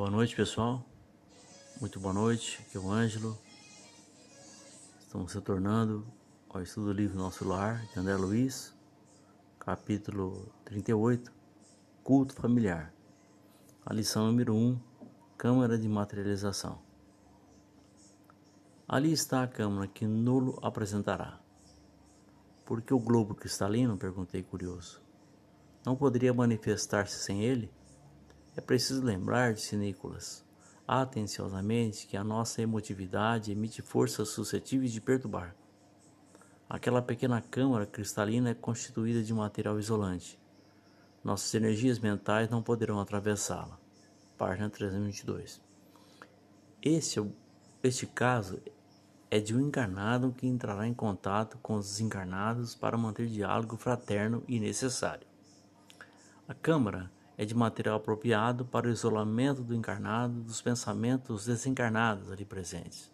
Boa noite, pessoal. Muito boa noite. Aqui é o Ângelo. Estamos retornando ao estudo do livro Nosso Lar, de André Luiz, capítulo 38, Culto Familiar. A lição número 1, Câmara de Materialização. Ali está a câmara que nulo apresentará. Por que o globo cristalino? perguntei curioso. Não poderia manifestar-se sem ele? É preciso lembrar, disse Nicolas, atenciosamente, que a nossa emotividade emite forças suscetíveis de perturbar. Aquela pequena câmara cristalina é constituída de material isolante. Nossas energias mentais não poderão atravessá-la. Página 322. Este, este caso é de um encarnado que entrará em contato com os desencarnados para manter diálogo fraterno e necessário. A câmara é de material apropriado para o isolamento do encarnado dos pensamentos desencarnados ali presentes.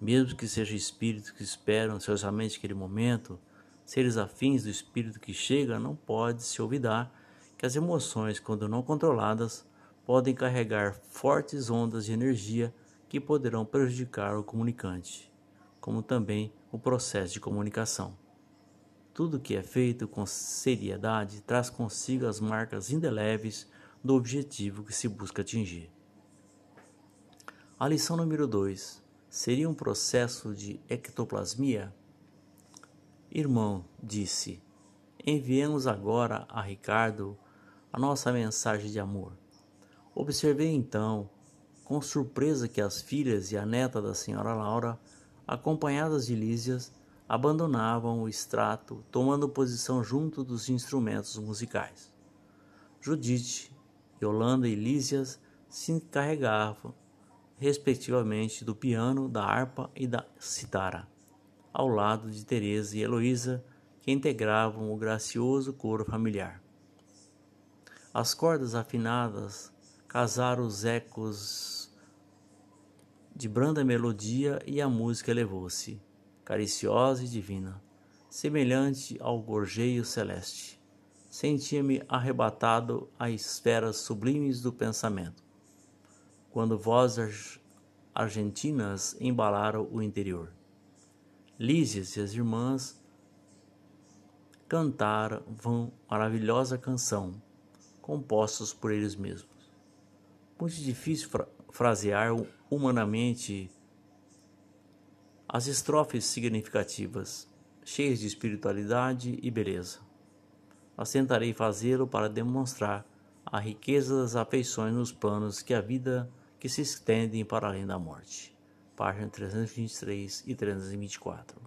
Mesmo que sejam espíritos que esperam ansiosamente aquele momento, seres afins do espírito que chega, não pode se olvidar que as emoções, quando não controladas, podem carregar fortes ondas de energia que poderão prejudicar o comunicante, como também o processo de comunicação. Tudo que é feito com seriedade traz consigo as marcas indeléveis do objetivo que se busca atingir. A lição número 2 seria um processo de ectoplasmia? Irmão, disse, enviemos agora a Ricardo a nossa mensagem de amor. Observei então, com surpresa, que as filhas e a neta da senhora Laura, acompanhadas de Lísias, abandonavam o extrato, tomando posição junto dos instrumentos musicais. Judite, Yolanda e Lísias se encarregavam, respectivamente, do piano, da harpa e da citara, ao lado de Teresa e Heloísa, que integravam o gracioso coro familiar. As cordas afinadas casaram os ecos de branda melodia e a música elevou-se cariciosa e divina, semelhante ao gorjeio celeste. Sentia-me arrebatado a esferas sublimes do pensamento, quando vozes argentinas embalaram o interior. Lísias e as irmãs cantaram maravilhosa canção, compostos por eles mesmos. Muito difícil fra frasear humanamente as estrofes significativas, cheias de espiritualidade e beleza. Mas tentarei fazê-lo para demonstrar a riqueza das afeições nos planos que a vida que se estendem para além da morte. Página 323 e 324.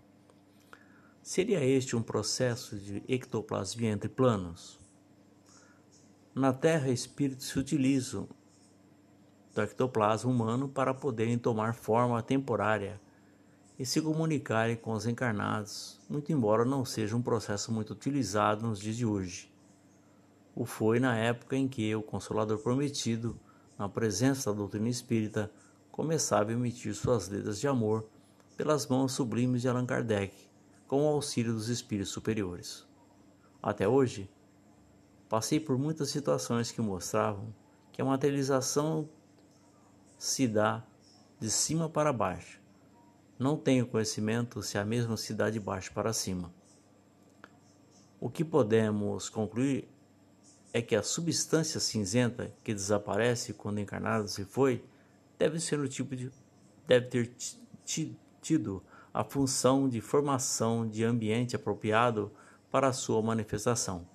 Seria este um processo de ectoplasmia entre planos? Na Terra, espíritos se utilizam do ectoplasma humano para poderem tomar forma temporária e se comunicarem com os encarnados, muito embora não seja um processo muito utilizado nos dias de hoje. O foi na época em que o Consolador Prometido, na presença da doutrina espírita, começava a emitir suas letras de amor pelas mãos sublimes de Allan Kardec, com o auxílio dos espíritos superiores. Até hoje, passei por muitas situações que mostravam que a materialização se dá de cima para baixo, não tenho conhecimento se a mesma cidade baixa para cima. O que podemos concluir é que a substância cinzenta que desaparece quando encarnado se foi deve ser o tipo de deve ter tido a função de formação de ambiente apropriado para a sua manifestação.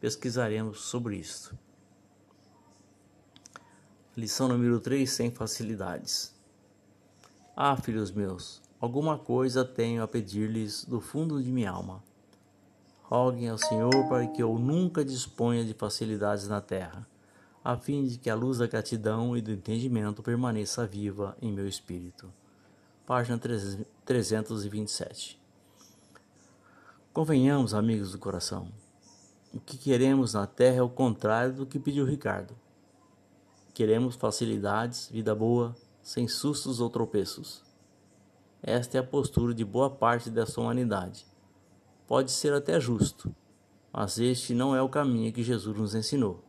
Pesquisaremos sobre isto. Lição número 3 sem facilidades. Ah, filhos meus, alguma coisa tenho a pedir-lhes do fundo de minha alma. Roguem ao Senhor para que eu nunca disponha de facilidades na terra, a fim de que a luz da gratidão e do entendimento permaneça viva em meu espírito. Página 327. Convenhamos, amigos do coração, o que queremos na terra é o contrário do que pediu Ricardo. Queremos facilidades, vida boa, sem sustos ou tropeços. Esta é a postura de boa parte dessa humanidade. Pode ser até justo, mas este não é o caminho que Jesus nos ensinou.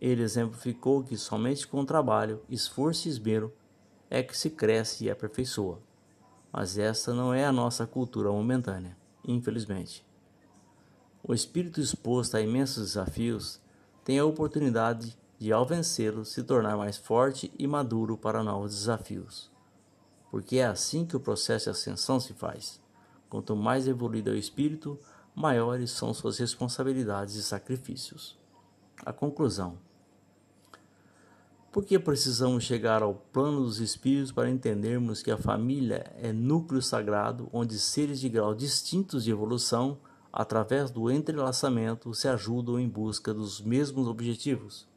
Ele exemplificou que somente com trabalho, esforço e esmero é que se cresce e aperfeiçoa. Mas esta não é a nossa cultura momentânea, infelizmente. O espírito exposto a imensos desafios tem a oportunidade de, ao vencê-los, se tornar mais forte e maduro para novos desafios. Porque é assim que o processo de ascensão se faz. Quanto mais evoluído é o espírito, maiores são suas responsabilidades e sacrifícios. A conclusão. Por que precisamos chegar ao plano dos espíritos para entendermos que a família é núcleo sagrado onde seres de grau distintos de evolução, através do entrelaçamento, se ajudam em busca dos mesmos objetivos?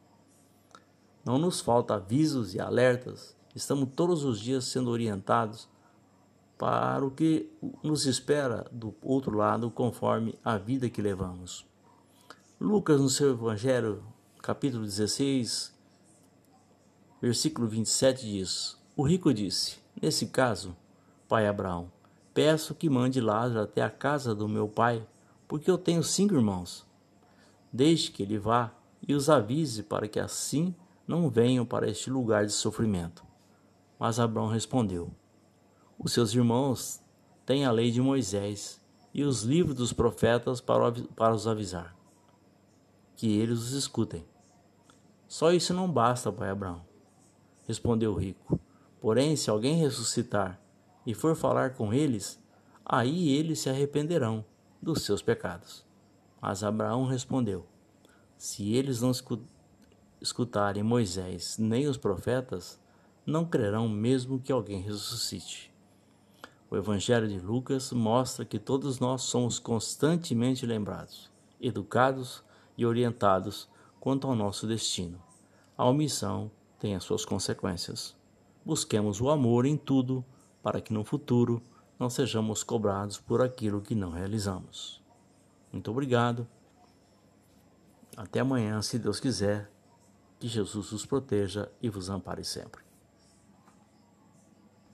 Não nos falta avisos e alertas, estamos todos os dias sendo orientados para o que nos espera do outro lado, conforme a vida que levamos. Lucas, no seu Evangelho, capítulo 16, versículo 27, diz: O rico disse: Nesse caso, pai Abraão, peço que mande Lázaro até a casa do meu pai, porque eu tenho cinco irmãos. Deixe que ele vá e os avise para que assim não venham para este lugar de sofrimento. Mas Abraão respondeu: os seus irmãos têm a lei de Moisés e os livros dos profetas para, os avisar, que eles os escutem. Só isso não basta, pai Abraão, respondeu o rico. Porém, se alguém ressuscitar e for falar com eles, aí eles se arrependerão dos seus pecados. Mas Abraão respondeu: Se eles não escutarem Moisés nem os profetas, não crerão mesmo que alguém ressuscite. O Evangelho de Lucas mostra que todos nós somos constantemente lembrados, educados e orientados quanto ao nosso destino. A omissão tem as suas consequências. Busquemos o amor em tudo para que no futuro não sejamos cobrados por aquilo que não realizamos. Muito obrigado. Até amanhã, se Deus quiser. Que Jesus os proteja e vos ampare sempre.